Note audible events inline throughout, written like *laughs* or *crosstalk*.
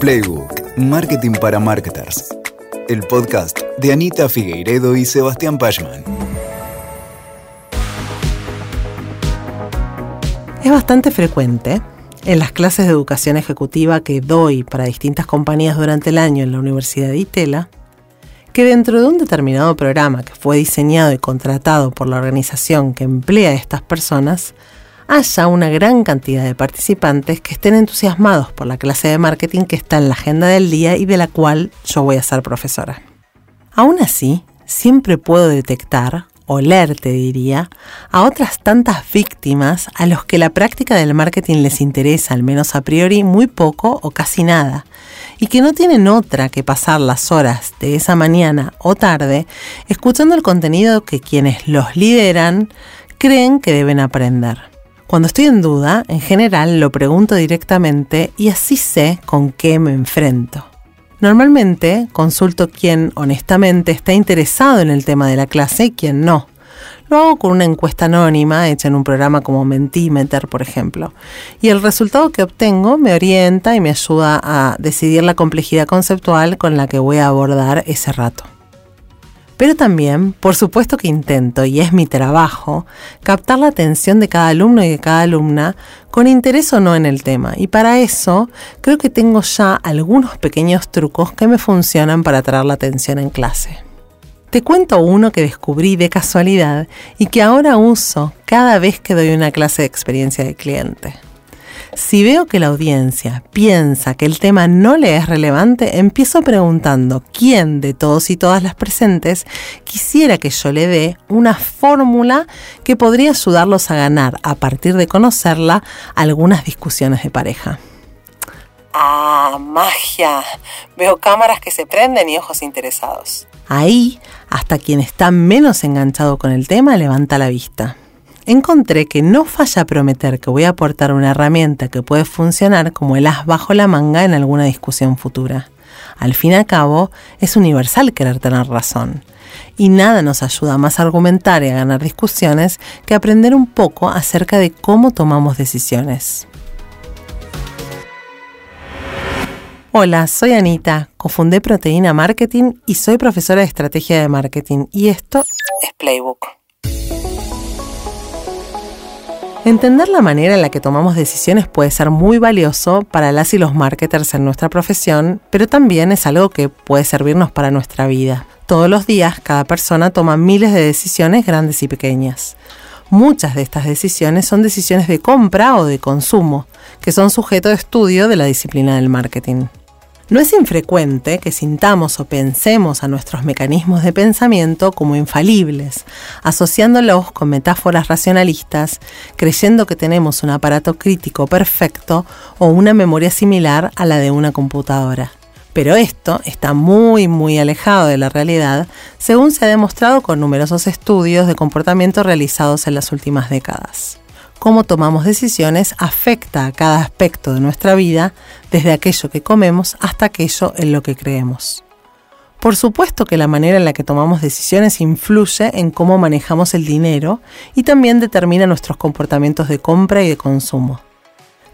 Playbook, Marketing para Marketers. El podcast de Anita Figueiredo y Sebastián Pachman. Es bastante frecuente en las clases de educación ejecutiva que doy para distintas compañías durante el año en la Universidad de Itela, que dentro de un determinado programa que fue diseñado y contratado por la organización que emplea a estas personas, haya una gran cantidad de participantes que estén entusiasmados por la clase de marketing que está en la agenda del día y de la cual yo voy a ser profesora. Aún así, siempre puedo detectar, oler te diría, a otras tantas víctimas a los que la práctica del marketing les interesa, al menos a priori, muy poco o casi nada, y que no tienen otra que pasar las horas de esa mañana o tarde escuchando el contenido que quienes los lideran creen que deben aprender. Cuando estoy en duda, en general lo pregunto directamente y así sé con qué me enfrento. Normalmente consulto quién honestamente está interesado en el tema de la clase y quién no. Lo hago con una encuesta anónima hecha en un programa como Mentimeter, por ejemplo. Y el resultado que obtengo me orienta y me ayuda a decidir la complejidad conceptual con la que voy a abordar ese rato. Pero también, por supuesto que intento, y es mi trabajo, captar la atención de cada alumno y de cada alumna con interés o no en el tema. Y para eso creo que tengo ya algunos pequeños trucos que me funcionan para atraer la atención en clase. Te cuento uno que descubrí de casualidad y que ahora uso cada vez que doy una clase de experiencia de cliente. Si veo que la audiencia piensa que el tema no le es relevante, empiezo preguntando quién de todos y todas las presentes quisiera que yo le dé una fórmula que podría ayudarlos a ganar, a partir de conocerla, algunas discusiones de pareja. Ah, magia. Veo cámaras que se prenden y ojos interesados. Ahí, hasta quien está menos enganchado con el tema levanta la vista encontré que no falla prometer que voy a aportar una herramienta que puede funcionar como el as bajo la manga en alguna discusión futura. Al fin y al cabo, es universal querer tener razón. Y nada nos ayuda más a argumentar y a ganar discusiones que aprender un poco acerca de cómo tomamos decisiones. Hola, soy Anita, cofundé Proteína Marketing y soy profesora de estrategia de marketing. Y esto es Playbook. Entender la manera en la que tomamos decisiones puede ser muy valioso para las y los marketers en nuestra profesión, pero también es algo que puede servirnos para nuestra vida. Todos los días cada persona toma miles de decisiones grandes y pequeñas. Muchas de estas decisiones son decisiones de compra o de consumo, que son sujeto de estudio de la disciplina del marketing. No es infrecuente que sintamos o pensemos a nuestros mecanismos de pensamiento como infalibles, asociándolos con metáforas racionalistas, creyendo que tenemos un aparato crítico perfecto o una memoria similar a la de una computadora. Pero esto está muy muy alejado de la realidad, según se ha demostrado con numerosos estudios de comportamiento realizados en las últimas décadas cómo tomamos decisiones afecta a cada aspecto de nuestra vida, desde aquello que comemos hasta aquello en lo que creemos. Por supuesto que la manera en la que tomamos decisiones influye en cómo manejamos el dinero y también determina nuestros comportamientos de compra y de consumo.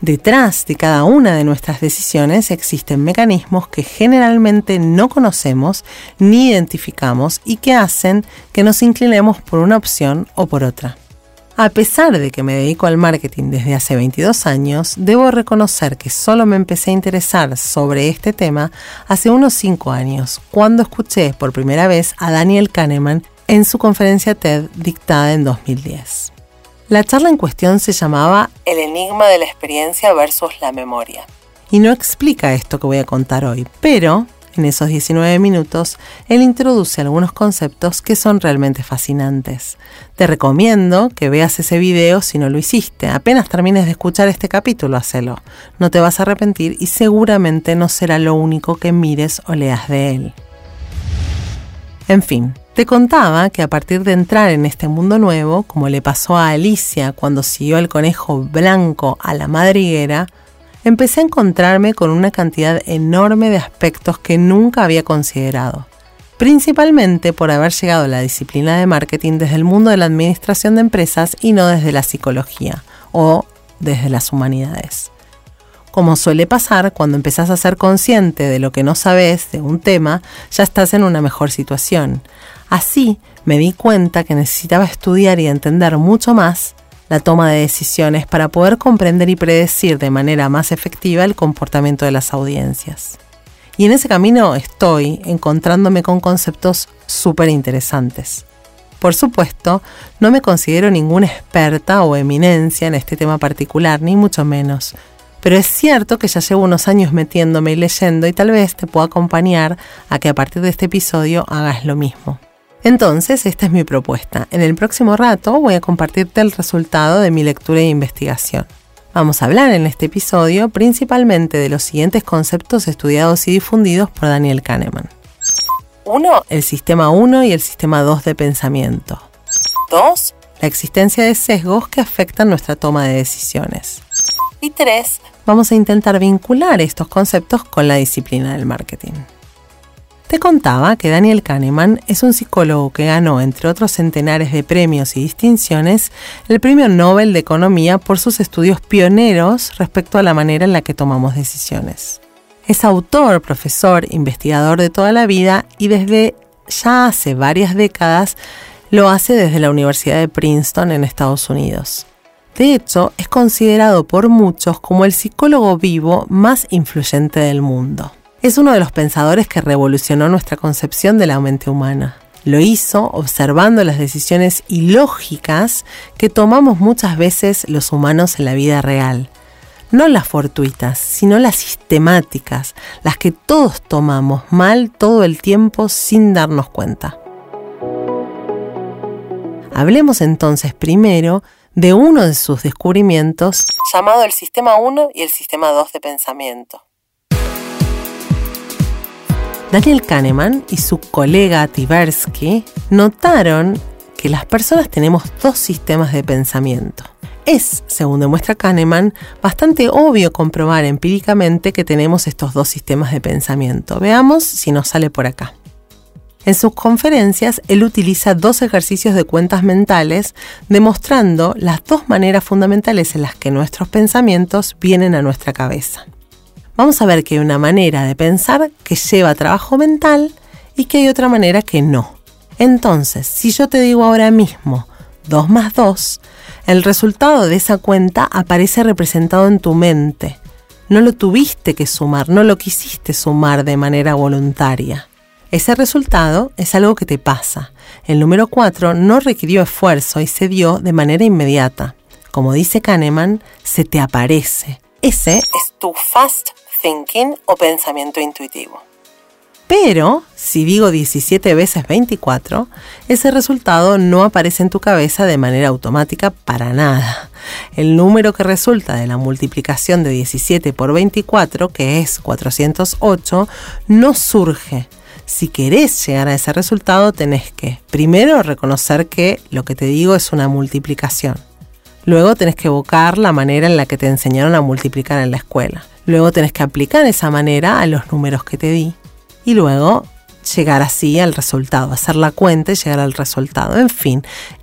Detrás de cada una de nuestras decisiones existen mecanismos que generalmente no conocemos ni identificamos y que hacen que nos inclinemos por una opción o por otra. A pesar de que me dedico al marketing desde hace 22 años, debo reconocer que solo me empecé a interesar sobre este tema hace unos 5 años, cuando escuché por primera vez a Daniel Kahneman en su conferencia TED dictada en 2010. La charla en cuestión se llamaba El enigma de la experiencia versus la memoria. Y no explica esto que voy a contar hoy, pero en esos 19 minutos, él introduce algunos conceptos que son realmente fascinantes. Te recomiendo que veas ese video si no lo hiciste. Apenas termines de escuchar este capítulo, hacelo. No te vas a arrepentir y seguramente no será lo único que mires o leas de él. En fin, te contaba que a partir de entrar en este mundo nuevo, como le pasó a Alicia cuando siguió al conejo blanco a la madriguera, empecé a encontrarme con una cantidad enorme de aspectos que nunca había considerado, principalmente por haber llegado a la disciplina de marketing desde el mundo de la administración de empresas y no desde la psicología o desde las humanidades. Como suele pasar, cuando empezás a ser consciente de lo que no sabes de un tema, ya estás en una mejor situación. Así me di cuenta que necesitaba estudiar y entender mucho más la toma de decisiones para poder comprender y predecir de manera más efectiva el comportamiento de las audiencias. Y en ese camino estoy encontrándome con conceptos súper interesantes. Por supuesto, no me considero ninguna experta o eminencia en este tema particular, ni mucho menos. Pero es cierto que ya llevo unos años metiéndome y leyendo y tal vez te pueda acompañar a que a partir de este episodio hagas lo mismo. Entonces, esta es mi propuesta. En el próximo rato voy a compartirte el resultado de mi lectura e investigación. Vamos a hablar en este episodio principalmente de los siguientes conceptos estudiados y difundidos por Daniel Kahneman. 1. El sistema 1 y el sistema 2 de pensamiento. 2. La existencia de sesgos que afectan nuestra toma de decisiones. Y 3. Vamos a intentar vincular estos conceptos con la disciplina del marketing. Te contaba que Daniel Kahneman es un psicólogo que ganó, entre otros centenares de premios y distinciones, el Premio Nobel de Economía por sus estudios pioneros respecto a la manera en la que tomamos decisiones. Es autor, profesor, investigador de toda la vida y desde ya hace varias décadas lo hace desde la Universidad de Princeton en Estados Unidos. De hecho, es considerado por muchos como el psicólogo vivo más influyente del mundo. Es uno de los pensadores que revolucionó nuestra concepción de la mente humana. Lo hizo observando las decisiones ilógicas que tomamos muchas veces los humanos en la vida real. No las fortuitas, sino las sistemáticas, las que todos tomamos mal todo el tiempo sin darnos cuenta. Hablemos entonces primero de uno de sus descubrimientos llamado el sistema 1 y el sistema 2 de pensamiento. Daniel Kahneman y su colega Tversky notaron que las personas tenemos dos sistemas de pensamiento. Es, según demuestra Kahneman, bastante obvio comprobar empíricamente que tenemos estos dos sistemas de pensamiento. Veamos si nos sale por acá. En sus conferencias, él utiliza dos ejercicios de cuentas mentales, demostrando las dos maneras fundamentales en las que nuestros pensamientos vienen a nuestra cabeza vamos a ver que hay una manera de pensar que lleva trabajo mental y que hay otra manera que no. Entonces, si yo te digo ahora mismo 2 más 2, el resultado de esa cuenta aparece representado en tu mente. No lo tuviste que sumar, no lo quisiste sumar de manera voluntaria. Ese resultado es algo que te pasa. El número 4 no requirió esfuerzo y se dio de manera inmediata. Como dice Kahneman, se te aparece. Ese es tu fast thinking o pensamiento intuitivo. Pero, si digo 17 veces 24, ese resultado no aparece en tu cabeza de manera automática para nada. El número que resulta de la multiplicación de 17 por 24, que es 408, no surge. Si querés llegar a ese resultado, tenés que, primero, reconocer que lo que te digo es una multiplicación. Luego tenés que evocar la manera en la que te enseñaron a multiplicar en la escuela. Luego tenés que aplicar esa manera a los números que te di. Y luego llegar así al resultado, hacer la cuenta y llegar al resultado. En fin,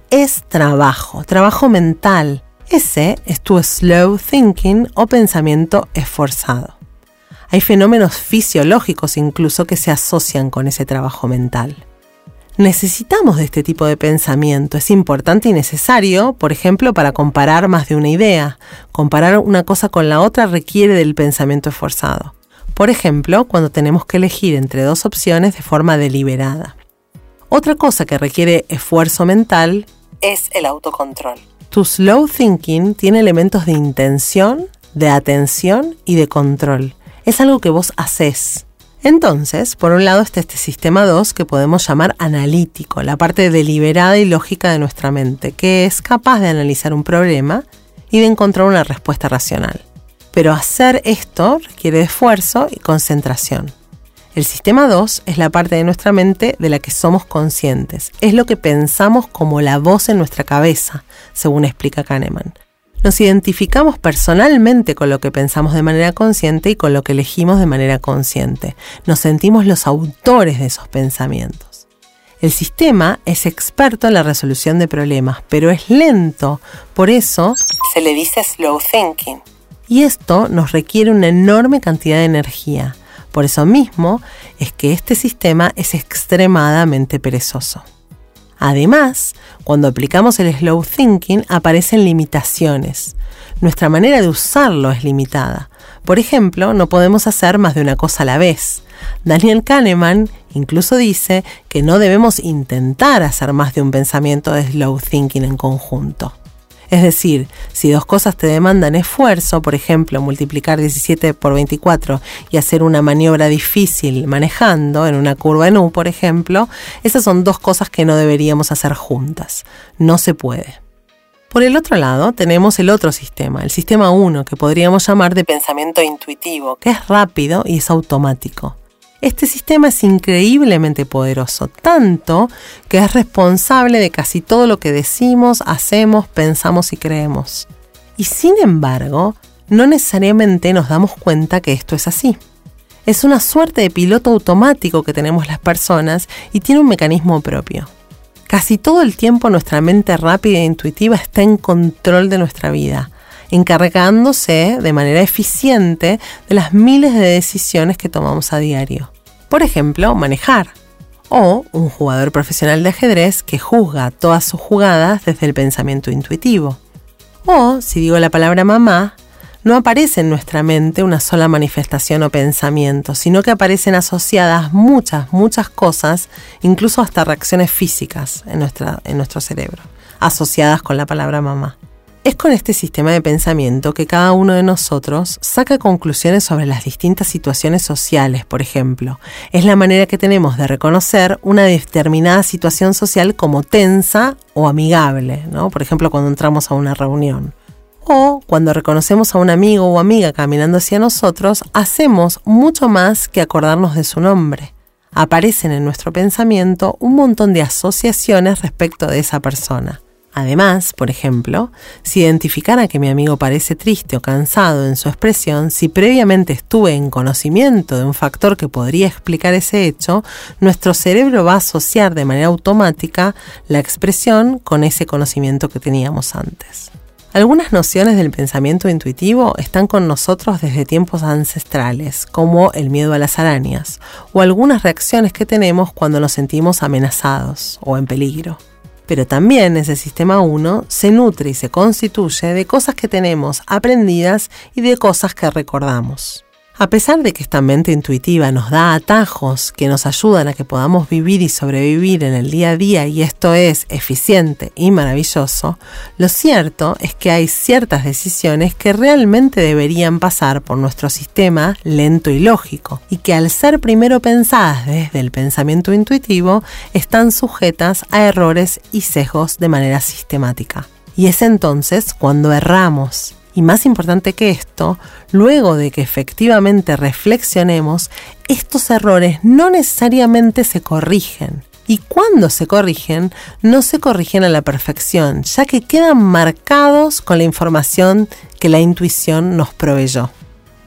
es trabajo, trabajo mental. Ese es tu slow thinking o pensamiento esforzado. Hay fenómenos fisiológicos incluso que se asocian con ese trabajo mental. Necesitamos de este tipo de pensamiento. Es importante y necesario, por ejemplo, para comparar más de una idea. Comparar una cosa con la otra requiere del pensamiento esforzado. Por ejemplo, cuando tenemos que elegir entre dos opciones de forma deliberada. Otra cosa que requiere esfuerzo mental es el autocontrol. Tu slow thinking tiene elementos de intención, de atención y de control. Es algo que vos haces, entonces, por un lado está este sistema 2 que podemos llamar analítico, la parte deliberada y lógica de nuestra mente, que es capaz de analizar un problema y de encontrar una respuesta racional. Pero hacer esto requiere esfuerzo y concentración. El sistema 2 es la parte de nuestra mente de la que somos conscientes, es lo que pensamos como la voz en nuestra cabeza, según explica Kahneman. Nos identificamos personalmente con lo que pensamos de manera consciente y con lo que elegimos de manera consciente. Nos sentimos los autores de esos pensamientos. El sistema es experto en la resolución de problemas, pero es lento. Por eso se le dice slow thinking. Y esto nos requiere una enorme cantidad de energía. Por eso mismo es que este sistema es extremadamente perezoso. Además, cuando aplicamos el slow thinking aparecen limitaciones. Nuestra manera de usarlo es limitada. Por ejemplo, no podemos hacer más de una cosa a la vez. Daniel Kahneman incluso dice que no debemos intentar hacer más de un pensamiento de slow thinking en conjunto. Es decir, si dos cosas te demandan esfuerzo, por ejemplo, multiplicar 17 por 24 y hacer una maniobra difícil manejando en una curva en U, por ejemplo, esas son dos cosas que no deberíamos hacer juntas. No se puede. Por el otro lado, tenemos el otro sistema, el sistema 1, que podríamos llamar de pensamiento intuitivo, que es rápido y es automático. Este sistema es increíblemente poderoso, tanto que es responsable de casi todo lo que decimos, hacemos, pensamos y creemos. Y sin embargo, no necesariamente nos damos cuenta que esto es así. Es una suerte de piloto automático que tenemos las personas y tiene un mecanismo propio. Casi todo el tiempo nuestra mente rápida e intuitiva está en control de nuestra vida, encargándose de manera eficiente de las miles de decisiones que tomamos a diario. Por ejemplo, manejar. O un jugador profesional de ajedrez que juzga todas sus jugadas desde el pensamiento intuitivo. O, si digo la palabra mamá, no aparece en nuestra mente una sola manifestación o pensamiento, sino que aparecen asociadas muchas, muchas cosas, incluso hasta reacciones físicas en, en nuestro cerebro, asociadas con la palabra mamá. Es con este sistema de pensamiento que cada uno de nosotros saca conclusiones sobre las distintas situaciones sociales, por ejemplo. Es la manera que tenemos de reconocer una determinada situación social como tensa o amigable, ¿no? Por ejemplo, cuando entramos a una reunión. O cuando reconocemos a un amigo o amiga caminando hacia nosotros, hacemos mucho más que acordarnos de su nombre. Aparecen en nuestro pensamiento un montón de asociaciones respecto de esa persona. Además, por ejemplo, si identificara que mi amigo parece triste o cansado en su expresión, si previamente estuve en conocimiento de un factor que podría explicar ese hecho, nuestro cerebro va a asociar de manera automática la expresión con ese conocimiento que teníamos antes. Algunas nociones del pensamiento intuitivo están con nosotros desde tiempos ancestrales, como el miedo a las arañas, o algunas reacciones que tenemos cuando nos sentimos amenazados o en peligro. Pero también ese sistema 1 se nutre y se constituye de cosas que tenemos aprendidas y de cosas que recordamos. A pesar de que esta mente intuitiva nos da atajos que nos ayudan a que podamos vivir y sobrevivir en el día a día y esto es eficiente y maravilloso, lo cierto es que hay ciertas decisiones que realmente deberían pasar por nuestro sistema lento y lógico y que al ser primero pensadas desde el pensamiento intuitivo están sujetas a errores y sesgos de manera sistemática. Y es entonces cuando erramos y más importante que esto, luego de que efectivamente reflexionemos, estos errores no necesariamente se corrigen. Y cuando se corrigen, no se corrigen a la perfección, ya que quedan marcados con la información que la intuición nos proveyó.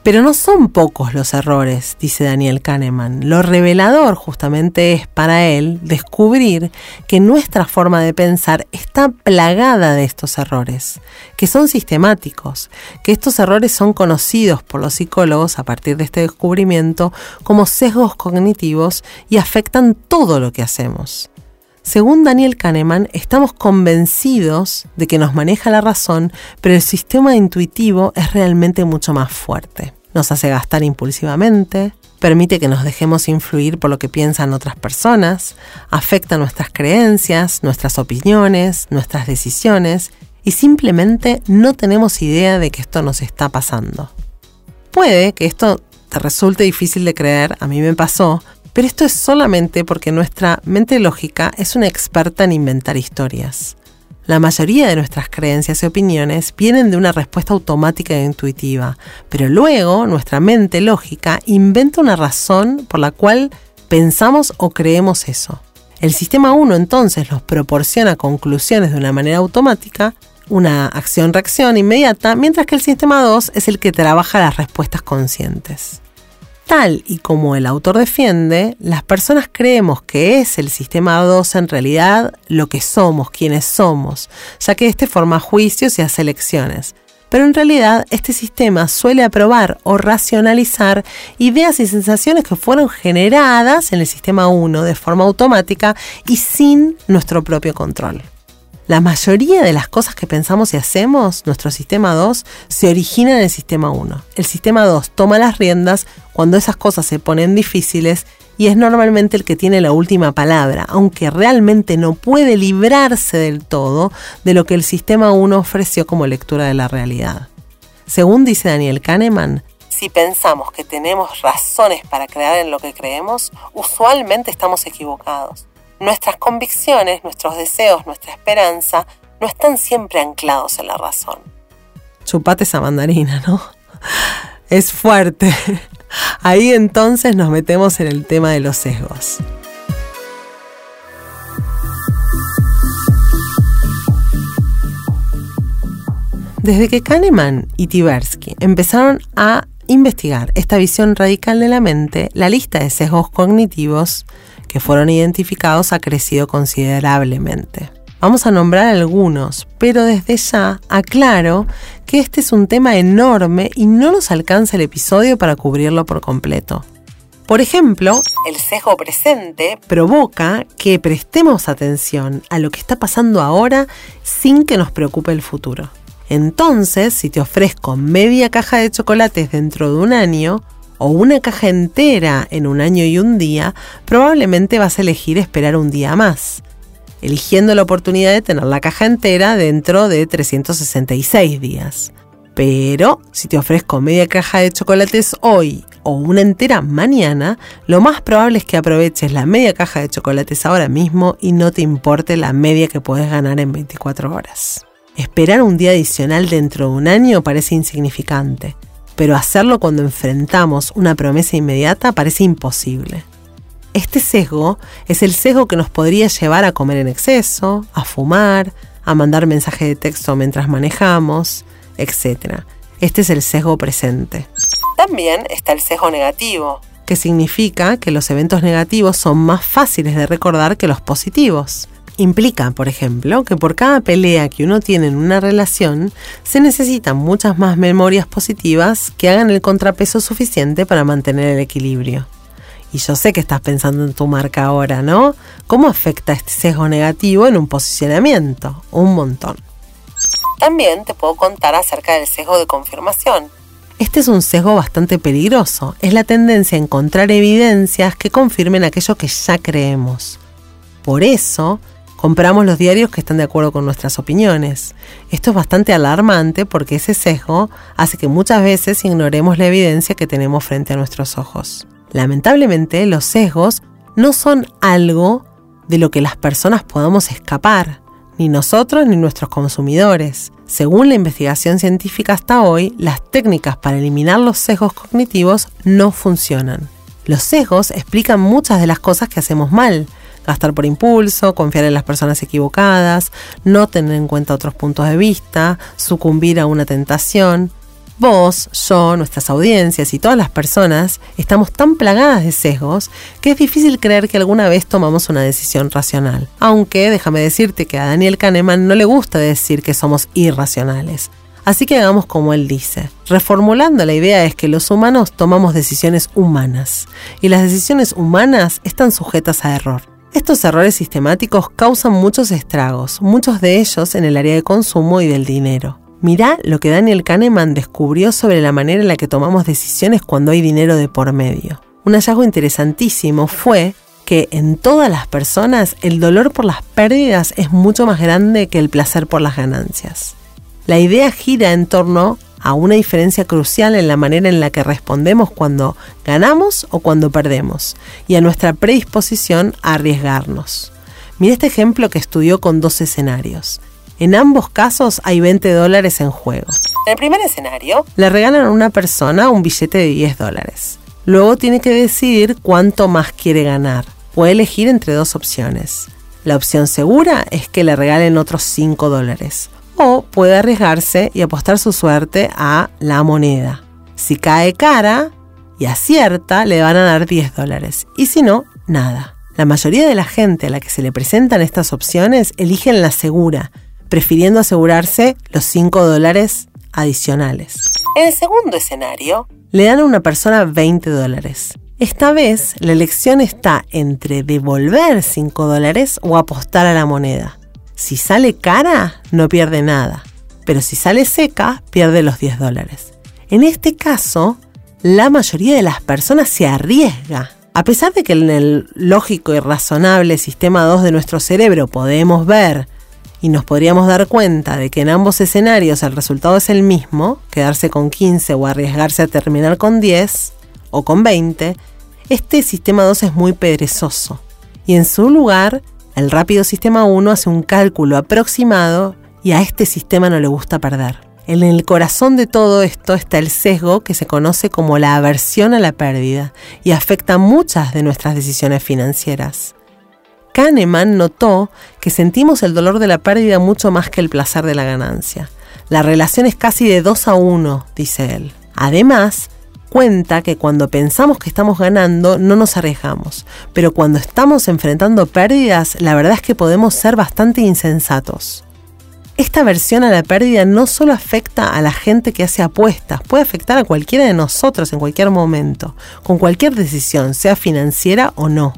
Pero no son pocos los errores, dice Daniel Kahneman. Lo revelador justamente es para él descubrir que nuestra forma de pensar está plagada de estos errores, que son sistemáticos, que estos errores son conocidos por los psicólogos a partir de este descubrimiento como sesgos cognitivos y afectan todo lo que hacemos. Según Daniel Kahneman, estamos convencidos de que nos maneja la razón, pero el sistema intuitivo es realmente mucho más fuerte nos hace gastar impulsivamente, permite que nos dejemos influir por lo que piensan otras personas, afecta nuestras creencias, nuestras opiniones, nuestras decisiones y simplemente no tenemos idea de que esto nos está pasando. Puede que esto te resulte difícil de creer, a mí me pasó, pero esto es solamente porque nuestra mente lógica es una experta en inventar historias. La mayoría de nuestras creencias y opiniones vienen de una respuesta automática e intuitiva, pero luego nuestra mente lógica inventa una razón por la cual pensamos o creemos eso. El sistema 1 entonces nos proporciona conclusiones de una manera automática, una acción-reacción inmediata, mientras que el sistema 2 es el que trabaja las respuestas conscientes. Tal y como el autor defiende, las personas creemos que es el sistema 2 en realidad lo que somos, quienes somos, ya que éste forma juicios y hace elecciones. pero en realidad este sistema suele aprobar o racionalizar ideas y sensaciones que fueron generadas en el sistema 1 de forma automática y sin nuestro propio control. La mayoría de las cosas que pensamos y hacemos, nuestro sistema 2, se origina en el sistema 1. El sistema 2 toma las riendas cuando esas cosas se ponen difíciles y es normalmente el que tiene la última palabra, aunque realmente no puede librarse del todo de lo que el sistema 1 ofreció como lectura de la realidad. Según dice Daniel Kahneman, si pensamos que tenemos razones para creer en lo que creemos, usualmente estamos equivocados. Nuestras convicciones, nuestros deseos, nuestra esperanza no están siempre anclados en la razón. Chupate esa mandarina, ¿no? *laughs* Es fuerte. *laughs* Ahí entonces nos metemos en el tema de los sesgos. Desde que Kahneman y Tversky empezaron a investigar esta visión radical de la mente, la lista de sesgos cognitivos que fueron identificados ha crecido considerablemente. Vamos a nombrar algunos, pero desde ya aclaro que este es un tema enorme y no nos alcanza el episodio para cubrirlo por completo. Por ejemplo, el sesgo presente provoca que prestemos atención a lo que está pasando ahora sin que nos preocupe el futuro. Entonces, si te ofrezco media caja de chocolates dentro de un año, o una caja entera en un año y un día, probablemente vas a elegir esperar un día más, eligiendo la oportunidad de tener la caja entera dentro de 366 días. Pero si te ofrezco media caja de chocolates hoy o una entera mañana, lo más probable es que aproveches la media caja de chocolates ahora mismo y no te importe la media que puedes ganar en 24 horas. Esperar un día adicional dentro de un año parece insignificante, pero hacerlo cuando enfrentamos una promesa inmediata parece imposible. Este sesgo es el sesgo que nos podría llevar a comer en exceso, a fumar, a mandar mensajes de texto mientras manejamos, etc. Este es el sesgo presente. También está el sesgo negativo, que significa que los eventos negativos son más fáciles de recordar que los positivos. Implica, por ejemplo, que por cada pelea que uno tiene en una relación, se necesitan muchas más memorias positivas que hagan el contrapeso suficiente para mantener el equilibrio. Y yo sé que estás pensando en tu marca ahora, ¿no? ¿Cómo afecta este sesgo negativo en un posicionamiento? Un montón. También te puedo contar acerca del sesgo de confirmación. Este es un sesgo bastante peligroso. Es la tendencia a encontrar evidencias que confirmen aquello que ya creemos. Por eso, compramos los diarios que están de acuerdo con nuestras opiniones. Esto es bastante alarmante porque ese sesgo hace que muchas veces ignoremos la evidencia que tenemos frente a nuestros ojos. Lamentablemente, los sesgos no son algo de lo que las personas podamos escapar, ni nosotros ni nuestros consumidores. Según la investigación científica hasta hoy, las técnicas para eliminar los sesgos cognitivos no funcionan. Los sesgos explican muchas de las cosas que hacemos mal, gastar por impulso, confiar en las personas equivocadas, no tener en cuenta otros puntos de vista, sucumbir a una tentación. Vos, yo, nuestras audiencias y todas las personas estamos tan plagadas de sesgos que es difícil creer que alguna vez tomamos una decisión racional. Aunque déjame decirte que a Daniel Kahneman no le gusta decir que somos irracionales. Así que hagamos como él dice. Reformulando la idea es que los humanos tomamos decisiones humanas y las decisiones humanas están sujetas a error. Estos errores sistemáticos causan muchos estragos, muchos de ellos en el área de consumo y del dinero. Mirá lo que Daniel Kahneman descubrió sobre la manera en la que tomamos decisiones cuando hay dinero de por medio. Un hallazgo interesantísimo fue que en todas las personas el dolor por las pérdidas es mucho más grande que el placer por las ganancias. La idea gira en torno a una diferencia crucial en la manera en la que respondemos cuando ganamos o cuando perdemos, y a nuestra predisposición a arriesgarnos. Mira este ejemplo que estudió con dos escenarios. En ambos casos hay 20 dólares en juego. En el primer escenario, le regalan a una persona un billete de 10 dólares. Luego tiene que decidir cuánto más quiere ganar. Puede elegir entre dos opciones. La opción segura es que le regalen otros 5 dólares o puede arriesgarse y apostar su suerte a la moneda. Si cae cara y acierta, le van a dar 10 dólares y si no, nada. La mayoría de la gente a la que se le presentan estas opciones eligen la segura, prefiriendo asegurarse los 5 dólares adicionales. En el segundo escenario, le dan a una persona 20 dólares. Esta vez la elección está entre devolver 5 dólares o apostar a la moneda. Si sale cara, no pierde nada, pero si sale seca, pierde los 10 dólares. En este caso, la mayoría de las personas se arriesga. A pesar de que en el lógico y razonable sistema 2 de nuestro cerebro podemos ver y nos podríamos dar cuenta de que en ambos escenarios el resultado es el mismo, quedarse con 15 o arriesgarse a terminar con 10, o con 20, este sistema 2 es muy perezoso. Y en su lugar, el rápido sistema 1 hace un cálculo aproximado y a este sistema no le gusta perder. En el corazón de todo esto está el sesgo que se conoce como la aversión a la pérdida y afecta muchas de nuestras decisiones financieras. Kahneman notó que sentimos el dolor de la pérdida mucho más que el placer de la ganancia. La relación es casi de 2 a 1, dice él. Además, cuenta que cuando pensamos que estamos ganando no nos arriesgamos, pero cuando estamos enfrentando pérdidas, la verdad es que podemos ser bastante insensatos. Esta versión a la pérdida no solo afecta a la gente que hace apuestas, puede afectar a cualquiera de nosotros en cualquier momento, con cualquier decisión, sea financiera o no.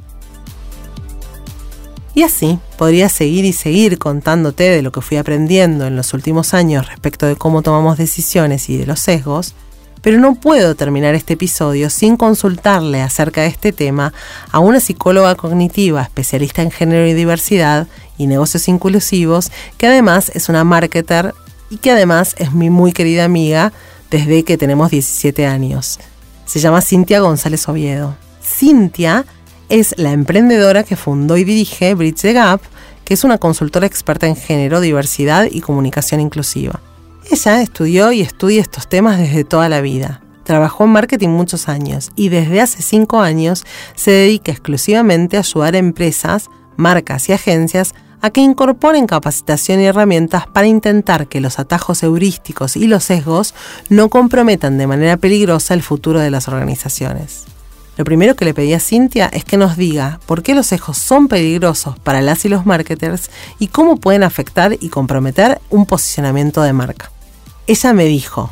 Y así podría seguir y seguir contándote de lo que fui aprendiendo en los últimos años respecto de cómo tomamos decisiones y de los sesgos, pero no puedo terminar este episodio sin consultarle acerca de este tema a una psicóloga cognitiva especialista en género y diversidad y negocios inclusivos, que además es una marketer y que además es mi muy querida amiga desde que tenemos 17 años. Se llama Cintia González Oviedo. Cintia es la emprendedora que fundó y dirige Bridge the Gap, que es una consultora experta en género, diversidad y comunicación inclusiva. Ella estudió y estudia estos temas desde toda la vida. Trabajó en marketing muchos años y desde hace cinco años se dedica exclusivamente a ayudar a empresas, marcas y agencias a que incorporen capacitación y herramientas para intentar que los atajos heurísticos y los sesgos no comprometan de manera peligrosa el futuro de las organizaciones. Lo primero que le pedí a Cintia es que nos diga por qué los sesgos son peligrosos para las y los marketers y cómo pueden afectar y comprometer un posicionamiento de marca. Ella me dijo,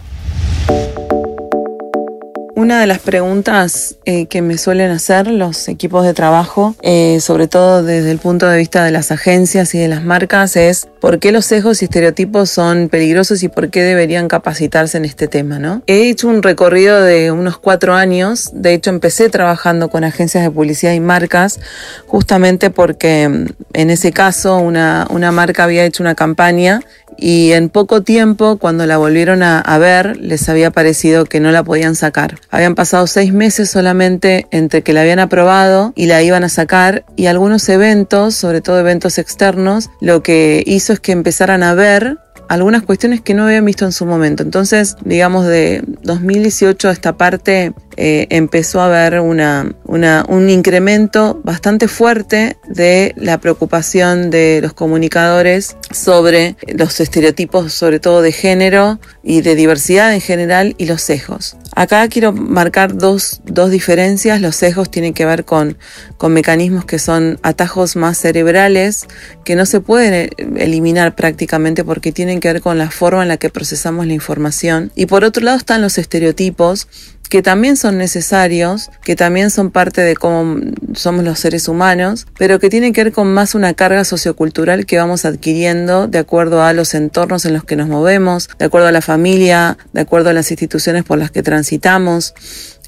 una de las preguntas eh, que me suelen hacer los equipos de trabajo, eh, sobre todo desde el punto de vista de las agencias y de las marcas, es por qué los sesgos y estereotipos son peligrosos y por qué deberían capacitarse en este tema. ¿no? He hecho un recorrido de unos cuatro años, de hecho empecé trabajando con agencias de publicidad y marcas, justamente porque mm, en ese caso una, una marca había hecho una campaña y en poco tiempo, cuando la volvieron a, ver, les había parecido que no la podían sacar. Habían pasado seis meses solamente entre que la habían aprobado y la iban a sacar y algunos eventos, sobre todo eventos externos, lo que hizo es que empezaran a ver algunas cuestiones que no habían visto en su momento. Entonces, digamos, de 2018 a esta parte eh, empezó a haber un incremento bastante fuerte de la preocupación de los comunicadores sobre los estereotipos, sobre todo de género y de diversidad en general, y los sesgos. Acá quiero marcar dos, dos diferencias. Los sesgos tienen que ver con, con mecanismos que son atajos más cerebrales, que no se pueden eh, eliminar prácticamente porque tienen que ver con la forma en la que procesamos la información. Y por otro lado están los estereotipos, que también son necesarios, que también son parte de cómo somos los seres humanos, pero que tienen que ver con más una carga sociocultural que vamos adquiriendo de acuerdo a los entornos en los que nos movemos, de acuerdo a la familia, de acuerdo a las instituciones por las que transitamos,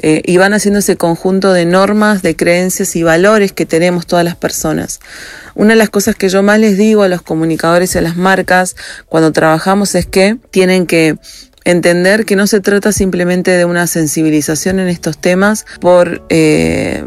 eh, y van haciendo ese conjunto de normas, de creencias y valores que tenemos todas las personas. Una de las cosas que yo más les digo a los comunicadores y a las marcas cuando trabajamos es que tienen que entender que no se trata simplemente de una sensibilización en estos temas por, eh,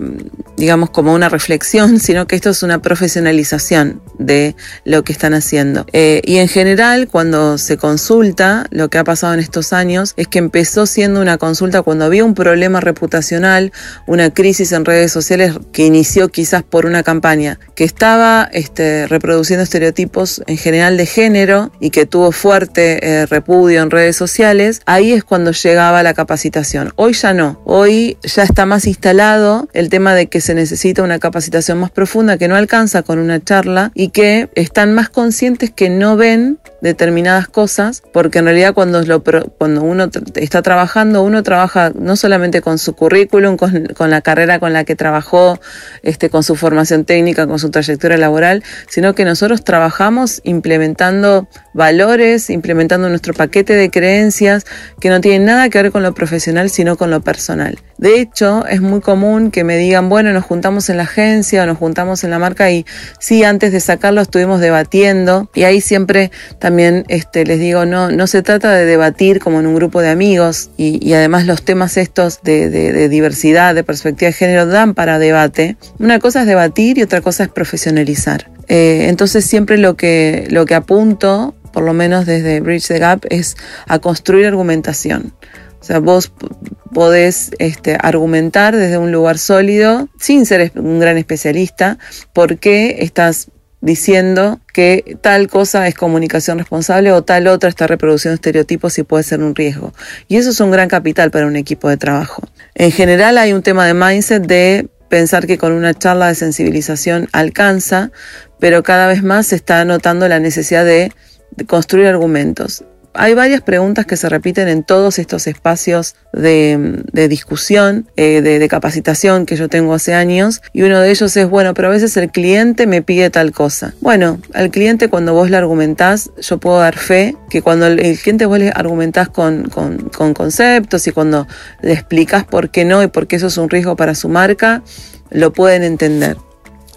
digamos, como una reflexión, *laughs* sino que esto es una profesionalización de lo que están haciendo. Eh, y en general, cuando se consulta, lo que ha pasado en estos años es que empezó siendo una consulta cuando había un problema reputacional, una crisis en redes sociales que inició quizás por una campaña que estaba este, reproduciendo estereotipos en general de género y que tuvo fuerte eh, repudio en redes sociales, ahí es cuando llegaba la capacitación. Hoy ya no, hoy ya está más instalado el tema de que se necesita una capacitación más profunda que no alcanza con una charla y que están más conscientes que no ven determinadas cosas, porque en realidad cuando, lo, cuando uno está trabajando, uno trabaja no solamente con su currículum, con, con, la carrera con la que trabajó, este, con su formación técnica, con su trayectoria laboral, sino que nosotros trabajamos implementando valores, implementando nuestro paquete de creencias que no tienen nada que ver con lo profesional, sino con lo personal. De hecho, es muy común que me digan, bueno, nos juntamos en la agencia o nos juntamos en la marca y sí, antes de sacarlo estuvimos debatiendo y ahí siempre también este, les digo, no, no se trata de debatir como en un grupo de amigos y, además los temas estos de, diversidad, de perspectiva de género dan para debate. Una cosa es debatir y otra cosa es profesionalizar. Eh, entonces siempre lo que, lo que apunto por lo menos desde Bridge the Gap, es a construir argumentación. O sea, vos podés este, argumentar desde un lugar sólido, sin ser un gran especialista, por qué estás diciendo que tal cosa es comunicación responsable o tal otra está reproduciendo estereotipos y puede ser un riesgo. Y eso es un gran capital para un equipo de trabajo. En general hay un tema de mindset de pensar que con una charla de sensibilización alcanza, pero cada vez más se está notando la necesidad de construir argumentos hay varias preguntas que se repiten en todos estos espacios de, discusión, eh, de, capacitación que yo tengo hace años, y uno de ellos es, bueno, pero a veces el cliente me pide tal cosa. Bueno, al cliente cuando vos le argumentás, yo puedo dar fe que cuando el, cliente vos le argumentás con, con conceptos y cuando le explicas por qué no y por qué eso es un riesgo para su marca, lo pueden entender.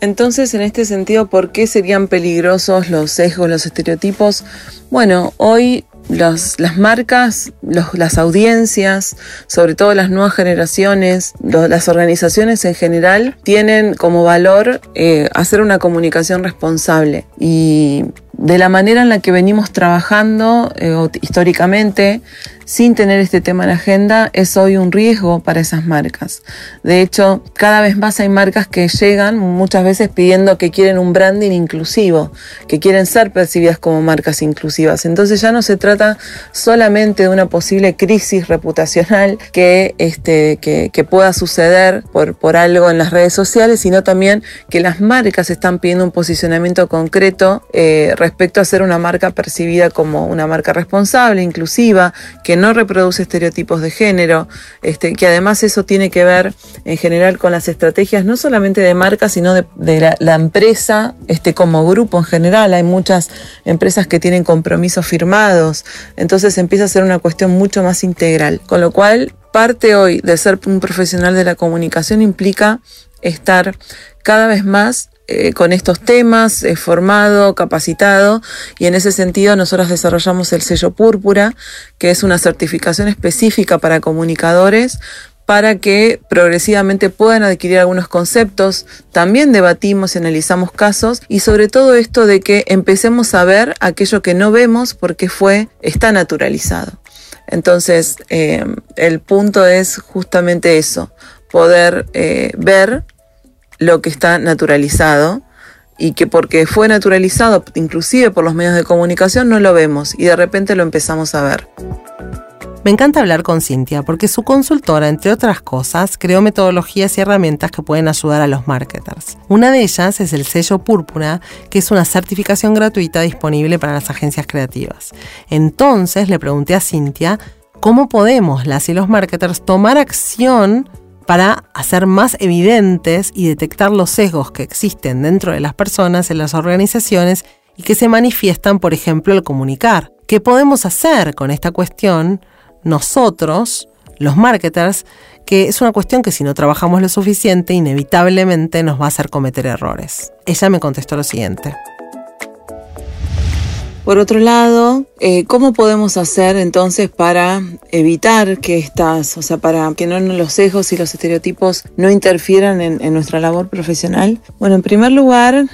Entonces, en este sentido, ¿por qué serían peligrosos los sesgos, los estereotipos? Bueno, hoy las marcas, las audiencias, sobre todo las nuevas generaciones, las organizaciones en general, tienen como valor eh, hacer una comunicación responsable. Y de la manera en la que venimos trabajando eh, históricamente, sin tener este tema en agenda es hoy un riesgo para esas marcas. De hecho, cada vez más hay marcas que llegan muchas veces pidiendo que quieren un branding inclusivo, que quieren ser percibidas como marcas inclusivas. Entonces ya no se trata solamente de una posible crisis reputacional que, este, que, pueda suceder por, por algo en las redes sociales, sino también que las marcas están pidiendo un posicionamiento concreto eh, respecto a ser una marca percibida como una marca responsable, inclusiva, que no reproduce estereotipos de género, este, que además eso tiene que ver en general con las estrategias no solamente de marca, sino de, la, empresa este, como grupo en general. Hay muchas empresas que tienen compromisos firmados, entonces empieza a ser una cuestión mucho más integral. Con lo cual, parte hoy de ser un profesional de la comunicación implica estar cada vez más eh, con estos temas, eh, formado, capacitado, y en ese sentido nosotros desarrollamos el sello púrpura, que es una certificación específica para comunicadores para que progresivamente puedan adquirir algunos conceptos. También debatimos y analizamos casos y sobre todo esto de que empecemos a ver aquello que no vemos porque fue, está naturalizado. Entonces, eh, el punto es justamente eso, poder ver lo que está naturalizado y que porque fue naturalizado inclusive por los medios de comunicación no lo vemos y de repente lo empezamos a ver. Me encanta hablar con Cintia porque su consultora, entre otras cosas, creó metodologías y herramientas que pueden ayudar a los marketers. Una de ellas es el sello Púrpura, que es una certificación gratuita disponible para las agencias creativas. Entonces le pregunté a Cintia cómo podemos las y los marketers tomar acción para hacer más evidentes y detectar los sesgos que existen dentro de las personas, en las organizaciones y que se manifiestan, por ejemplo, al comunicar. ¿Qué podemos hacer con esta cuestión nosotros, los marketers, que es una cuestión que si no trabajamos lo suficiente, inevitablemente nos va a hacer cometer errores? Ella me contestó lo siguiente. Por otro lado, eh, ¿cómo podemos hacer entonces para evitar que estas, o sea, para que no los sesgos y los estereotipos no interfieran en, nuestra labor profesional? Bueno, en primer lugar,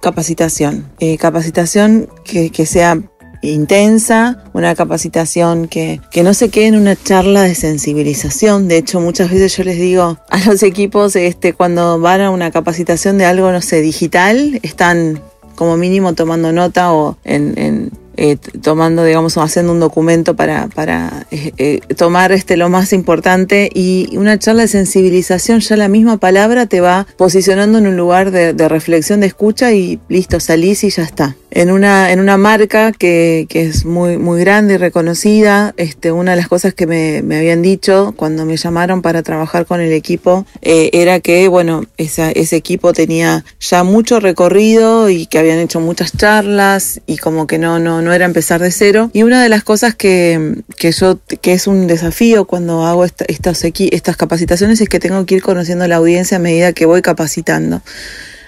capacitación. Eh, capacitación que, sea intensa, una capacitación que, que, no se quede en una charla de sensibilización. De hecho, muchas veces yo les digo a los equipos, este, cuando van a una capacitación de algo, no sé, digital, están como mínimo tomando nota o en, eh, tomando, digamos, haciendo un documento para, para eh, eh, tomar este, lo más importante y una charla de sensibilización, ya la misma palabra te va posicionando en un lugar de, de reflexión, de escucha y listo, salís y ya está. en una, en una marca que, que, es muy, muy grande y reconocida. Este, una de las cosas que me, me habían dicho cuando me llamaron para trabajar con el equipo eh, era que, bueno, esa, ese equipo tenía ya mucho recorrido y que habían hecho muchas charlas y como que no, no, no era empezar de cero. Y una de las cosas que, que yo, que es un desafío cuando hago esta, estas, estas capacitaciones es que tengo que ir conociendo la audiencia a medida que voy capacitando.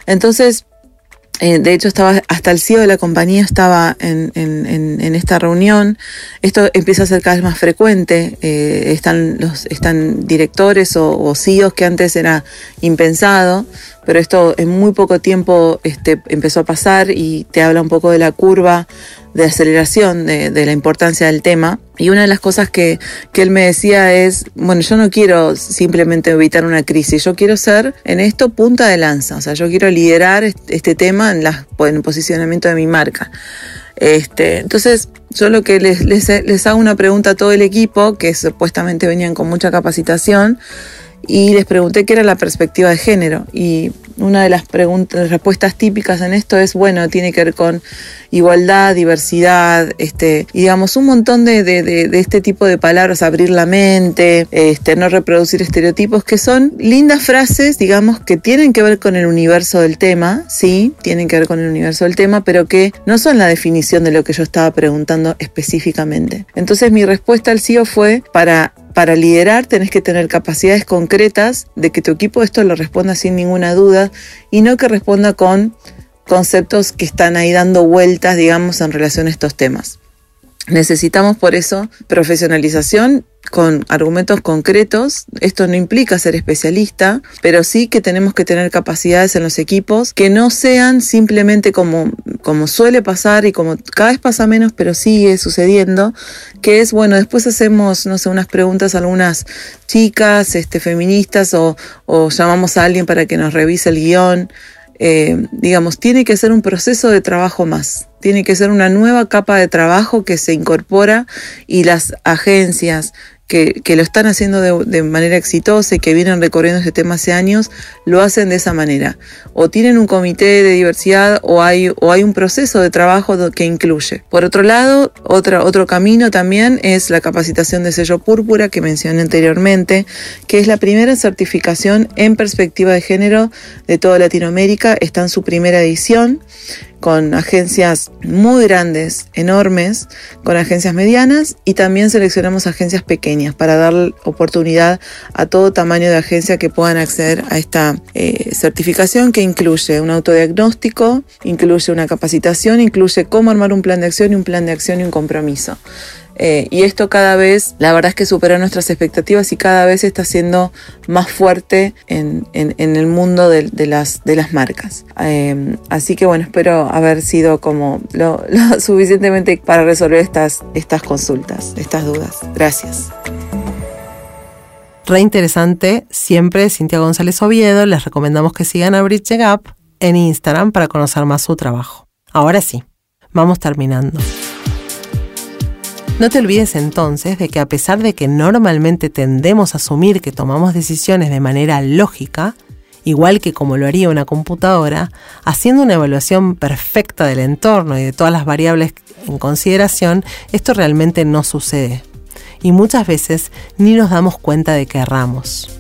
Entonces, eh, de hecho, estaba hasta el CEO de la compañía estaba en, esta reunión. Esto empieza a ser cada vez más frecuente. Eh, están los están directores o, o, CEOs que antes era impensado, pero esto en muy poco tiempo este, empezó a pasar y te habla un poco de la curva de aceleración de, de, la importancia del tema. Y una de las cosas que, que, él me decía es, bueno, yo no quiero simplemente evitar una crisis, yo quiero ser en esto punta de lanza, o sea, yo quiero liderar este tema en, la, en el posicionamiento de mi marca. Este, entonces, yo lo que les, les, les hago una pregunta a todo el equipo, que supuestamente venían con mucha capacitación, y les pregunté qué era la perspectiva de género. Y una de las respuestas típicas en esto es, bueno, tiene que ver con igualdad, diversidad, este, digamos, un montón de, de, de, este tipo de palabras, abrir la mente, este, no reproducir estereotipos, que son lindas frases, digamos, que tienen que ver con el universo del tema, sí, tienen que ver con el universo del tema, pero que no son la definición de lo que yo estaba preguntando específicamente. Entonces mi respuesta al CEO fue, para para liderar tenés que tener capacidades concretas de que tu equipo esto lo responda sin ninguna duda y no que responda con conceptos que están ahí dando vueltas, digamos, en relación a estos temas. Necesitamos por eso profesionalización con argumentos concretos. Esto no implica ser especialista, pero sí que tenemos que tener capacidades en los equipos que no sean simplemente como, como suele pasar y como cada vez pasa menos, pero sigue sucediendo, que es, bueno, después hacemos, no sé, unas preguntas a algunas chicas este, feministas o, o llamamos a alguien para que nos revise el guion. Eh, digamos, tiene que ser un proceso de trabajo más, tiene que ser una nueva capa de trabajo que se incorpora y las agencias, que, lo están haciendo de, manera exitosa y que vienen recorriendo este tema hace años, lo hacen de esa manera. O tienen un comité de diversidad o hay, o hay un proceso de trabajo que incluye. Por otro lado, otra, otro camino también es la capacitación de sello púrpura que mencioné anteriormente, que es la primera certificación en perspectiva de género de toda Latinoamérica. Está en su primera edición con agencias muy grandes, enormes, con agencias medianas y también seleccionamos agencias pequeñas para dar oportunidad a todo tamaño de agencia que puedan acceder a esta eh, certificación que incluye un autodiagnóstico, incluye una capacitación, incluye cómo armar un plan de acción y un plan de acción y un compromiso. Eh, y esto cada vez, la verdad es que supera nuestras expectativas y cada vez está siendo más fuerte en, el mundo de, las, marcas. Eh, así que bueno, espero haber sido como *laughs* lo, suficientemente para resolver estas, estas consultas, estas dudas. Gracias. Re interesante, siempre Cintia González Oviedo, les recomendamos que sigan a Bridge Gap en Instagram para conocer más su trabajo. Ahora sí, vamos terminando. No te olvides entonces de que a pesar de que normalmente tendemos a asumir que tomamos decisiones de manera lógica, igual que como lo haría una computadora, haciendo una evaluación perfecta del entorno y de todas las variables en consideración, esto realmente no sucede. Y muchas veces ni nos damos cuenta de que erramos.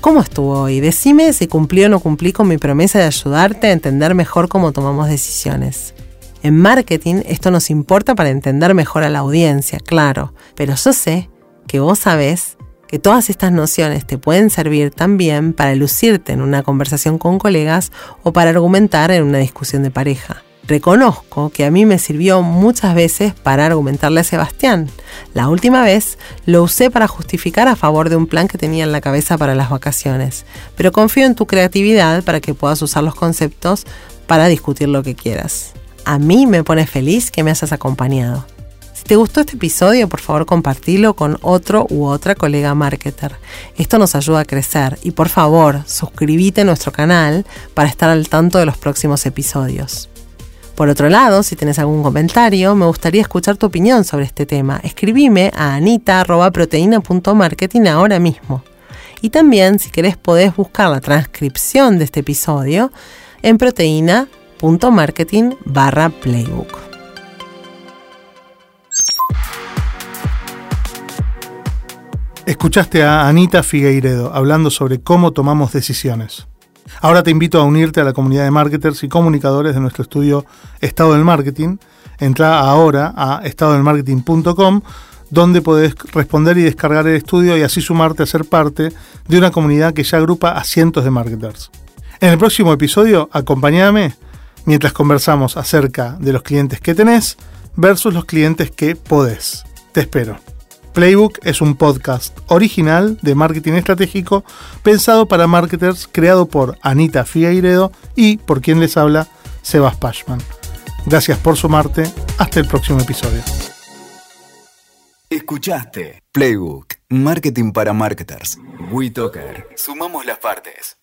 ¿Cómo estuvo hoy? Decime si cumplí o no cumplí con mi promesa de ayudarte a entender mejor cómo tomamos decisiones. En marketing esto nos importa para entender mejor a la audiencia, claro, pero yo sé que vos sabés que todas estas nociones te pueden servir también para lucirte en una conversación con colegas o para argumentar en una discusión de pareja. Reconozco que a mí me sirvió muchas veces para argumentarle a Sebastián. La última vez lo usé para justificar a favor de un plan que tenía en la cabeza para las vacaciones, pero confío en tu creatividad para que puedas usar los conceptos para discutir lo que quieras a mí me pone feliz que me hayas acompañado. Si te gustó este episodio, por favor compartilo con otro u otra colega marketer. Esto nos ayuda a crecer y por favor suscríbete a nuestro canal para estar al tanto de los próximos episodios. Por otro lado, si tienes algún comentario, me gustaría escuchar tu opinión sobre este tema. Escribime a anita.proteína.marketing ahora mismo. Y también, si querés, podés buscar la transcripción de este episodio en proteína www.marketing barra playbook. Escuchaste a Anita Figueiredo hablando sobre cómo tomamos decisiones. Ahora te invito a unirte a la comunidad de marketers y comunicadores de nuestro estudio Estado del Marketing. Entra ahora a estadodelmarketing.com donde podés responder y descargar el estudio y así sumarte a ser parte de una comunidad que ya agrupa a cientos de marketers. En el próximo episodio, acompáñame mientras conversamos acerca de los clientes que tenés versus los clientes que podés. Te espero. Playbook es un podcast original de marketing estratégico pensado para marketers, creado por Anita Figueiredo y por quien les habla, Sebas Pashman. Gracias por sumarte. Hasta el próximo episodio. Escuchaste Playbook, Marketing para Marketers. WeToker. Sumamos las partes.